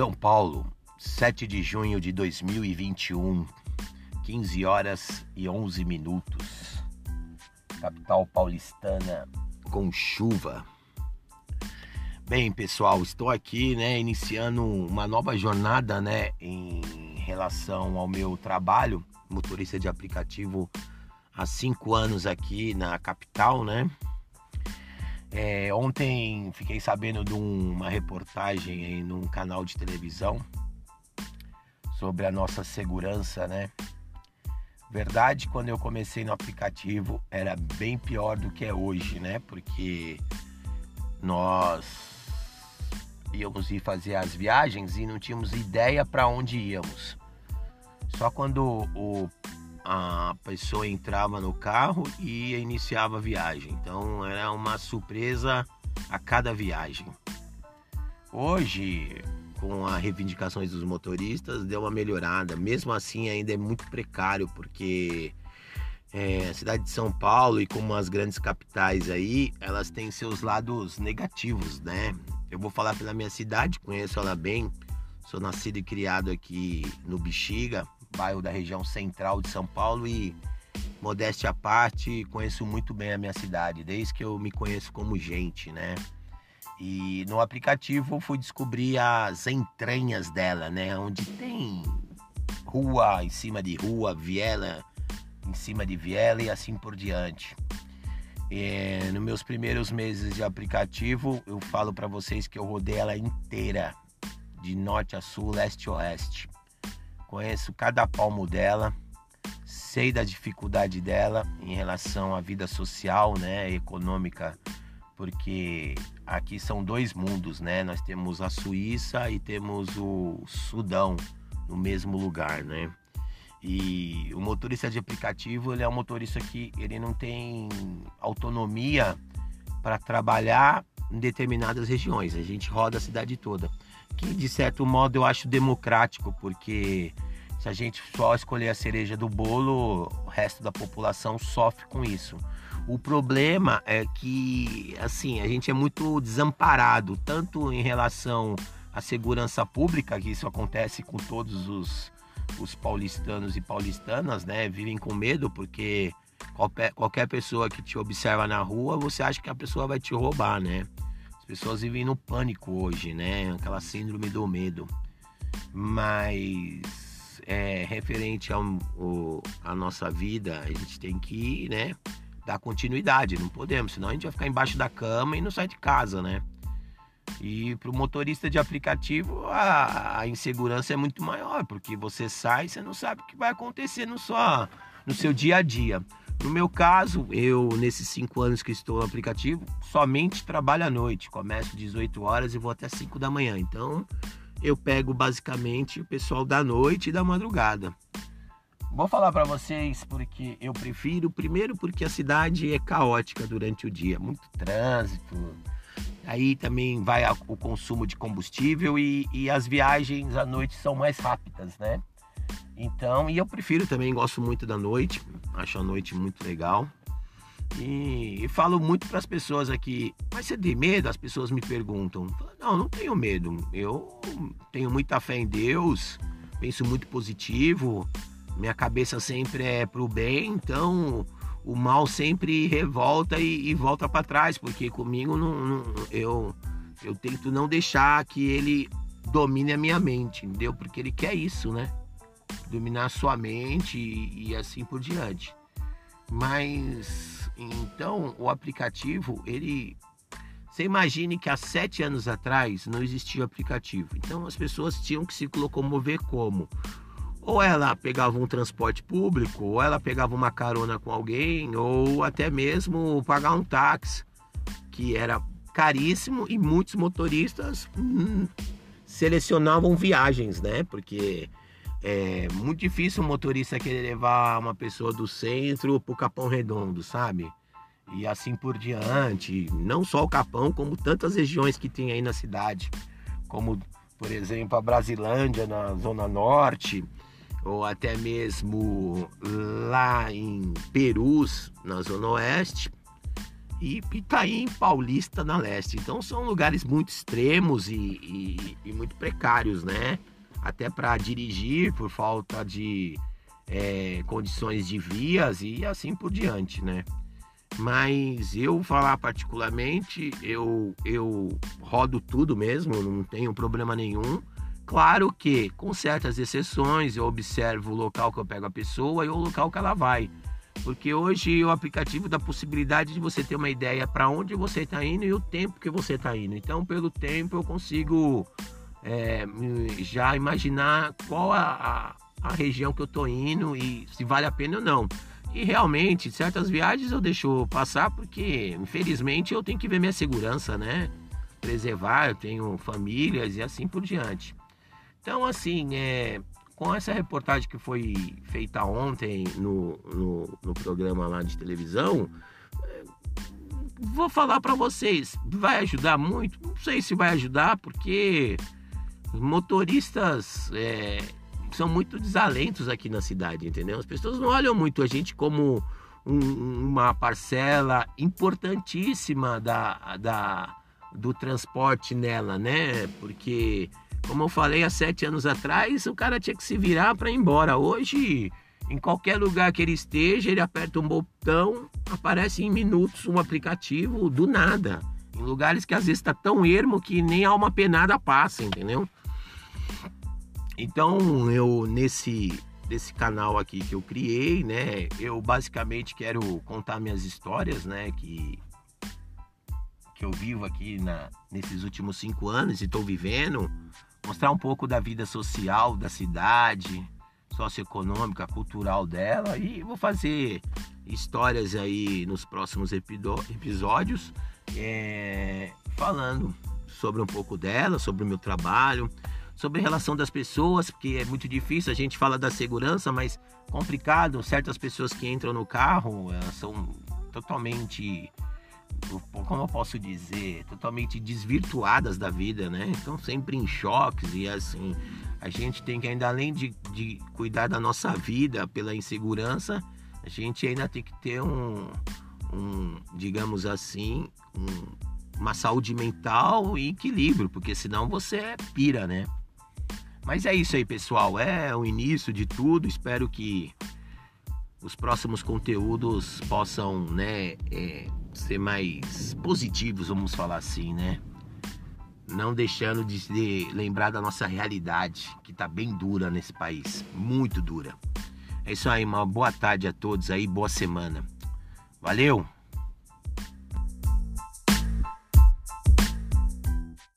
São Paulo, 7 de junho de 2021, 15 horas e 11 minutos. Capital paulistana com chuva. Bem, pessoal, estou aqui, né, iniciando uma nova jornada, né, em relação ao meu trabalho, motorista de aplicativo há cinco anos aqui na capital, né? É, ontem fiquei sabendo de uma reportagem em num canal de televisão sobre a nossa segurança, né? Verdade, quando eu comecei no aplicativo era bem pior do que é hoje, né? Porque nós íamos ir fazer as viagens e não tínhamos ideia para onde íamos. Só quando o a pessoa entrava no carro e iniciava a viagem. Então era uma surpresa a cada viagem. Hoje, com as reivindicações dos motoristas, deu uma melhorada. Mesmo assim, ainda é muito precário, porque é, a cidade de São Paulo e como as grandes capitais aí, elas têm seus lados negativos, né? Eu vou falar pela minha cidade, conheço ela bem. Sou nascido e criado aqui no Bexiga, bairro da região central de São Paulo e modéstia à parte, conheço muito bem a minha cidade, desde que eu me conheço como gente, né? E no aplicativo fui descobrir as entranhas dela, né? Onde tem rua em cima de rua, viela em cima de viela e assim por diante. E, nos meus primeiros meses de aplicativo, eu falo para vocês que eu rodei ela inteira, de norte a sul, leste a oeste. Conheço cada palmo dela, sei da dificuldade dela em relação à vida social, né, econômica, porque aqui são dois mundos, né? Nós temos a Suíça e temos o Sudão no mesmo lugar, né? E o motorista de aplicativo, ele é um motorista que ele não tem autonomia para trabalhar em determinadas regiões. A gente roda a cidade toda que de certo modo eu acho democrático, porque se a gente só escolher a cereja do bolo, o resto da população sofre com isso. O problema é que, assim, a gente é muito desamparado, tanto em relação à segurança pública, que isso acontece com todos os, os paulistanos e paulistanas, né? Vivem com medo porque qualquer, qualquer pessoa que te observa na rua, você acha que a pessoa vai te roubar, né? Pessoas vivem no pânico hoje, né? Aquela síndrome do medo. Mas é, referente ao, ao, à nossa vida, a gente tem que, né, dar continuidade. Não podemos, senão a gente vai ficar embaixo da cama e não sai de casa, né? E para o motorista de aplicativo, a, a, insegurança é muito maior, porque você sai e você não sabe o que vai acontecer no, só, no seu dia a dia. No meu caso, eu, nesses cinco anos que estou no aplicativo, somente trabalho à noite. Começo às 18 horas e vou até 5 da manhã. Então, eu pego basicamente o pessoal da noite e da madrugada. Vou falar para vocês porque eu prefiro, primeiro porque a cidade é caótica durante o dia, muito trânsito. Aí também vai o consumo de combustível e, e as viagens à noite são mais rápidas, né? Então, e eu prefiro também, gosto muito da noite, acho a noite muito legal. E, e falo muito para as pessoas aqui, mas você tem medo? As pessoas me perguntam. Não, não tenho medo. Eu tenho muita fé em Deus, penso muito positivo, minha cabeça sempre é pro bem, então o mal sempre revolta e, e volta para trás, porque comigo não, não, eu, eu tento não deixar que ele domine a minha mente, entendeu? Porque ele quer isso, né? Dominar sua mente e, e assim por diante. Mas então o aplicativo, ele. Você imagine que há sete anos atrás não existia aplicativo. Então as pessoas tinham que se locomover como? Ou ela pegava um transporte público, ou ela pegava uma carona com alguém, ou até mesmo pagar um táxi, que era caríssimo e muitos motoristas hum, selecionavam viagens, né? Porque é muito difícil um motorista querer levar uma pessoa do centro pro Capão Redondo, sabe? E assim por diante. Não só o Capão, como tantas regiões que tem aí na cidade. Como, por exemplo, a Brasilândia na Zona Norte, ou até mesmo lá em Perus, na Zona Oeste. e Pitaim Paulista na leste. Então são lugares muito extremos e, e, e muito precários, né? Até para dirigir por falta de é, condições de vias e assim por diante, né? Mas eu falar particularmente, eu, eu rodo tudo mesmo, não tenho problema nenhum. Claro que, com certas exceções, eu observo o local que eu pego a pessoa e o local que ela vai. Porque hoje o aplicativo dá possibilidade de você ter uma ideia para onde você está indo e o tempo que você está indo. Então, pelo tempo, eu consigo é, já imaginar qual a, a, a região que eu estou indo e se vale a pena ou não. E realmente, certas viagens eu deixo passar porque, infelizmente, eu tenho que ver minha segurança, né? Preservar, eu tenho famílias e assim por diante. Então, assim, é, com essa reportagem que foi feita ontem no, no, no programa lá de televisão, é, vou falar para vocês, vai ajudar muito? Não sei se vai ajudar, porque os motoristas é, são muito desalentos aqui na cidade, entendeu? As pessoas não olham muito a gente como um, uma parcela importantíssima da, da, do transporte nela, né? Porque como eu falei há sete anos atrás, o cara tinha que se virar para ir embora. Hoje, em qualquer lugar que ele esteja, ele aperta um botão, aparece em minutos um aplicativo do nada. Em lugares que às vezes está tão ermo que nem alma penada passa, entendeu? Então, eu nesse desse canal aqui que eu criei, né, eu basicamente quero contar minhas histórias, né, que que eu vivo aqui na, nesses últimos cinco anos e estou vivendo. Mostrar um pouco da vida social da cidade, socioeconômica, cultural dela. E vou fazer histórias aí nos próximos episódios é, falando sobre um pouco dela, sobre o meu trabalho, sobre a relação das pessoas, porque é muito difícil, a gente fala da segurança, mas complicado, certas pessoas que entram no carro são totalmente como eu posso dizer, totalmente desvirtuadas da vida, né? Então sempre em choques e assim, a gente tem que ainda além de, de cuidar da nossa vida pela insegurança, a gente ainda tem que ter um, um digamos assim, um, uma saúde mental e equilíbrio, porque senão você pira, né? Mas é isso aí, pessoal. É o início de tudo. Espero que os próximos conteúdos possam, né, é, ser mais positivos, vamos falar assim, né? Não deixando de lembrar da nossa realidade, que tá bem dura nesse país, muito dura. É isso aí, uma boa tarde a todos aí, boa semana. Valeu!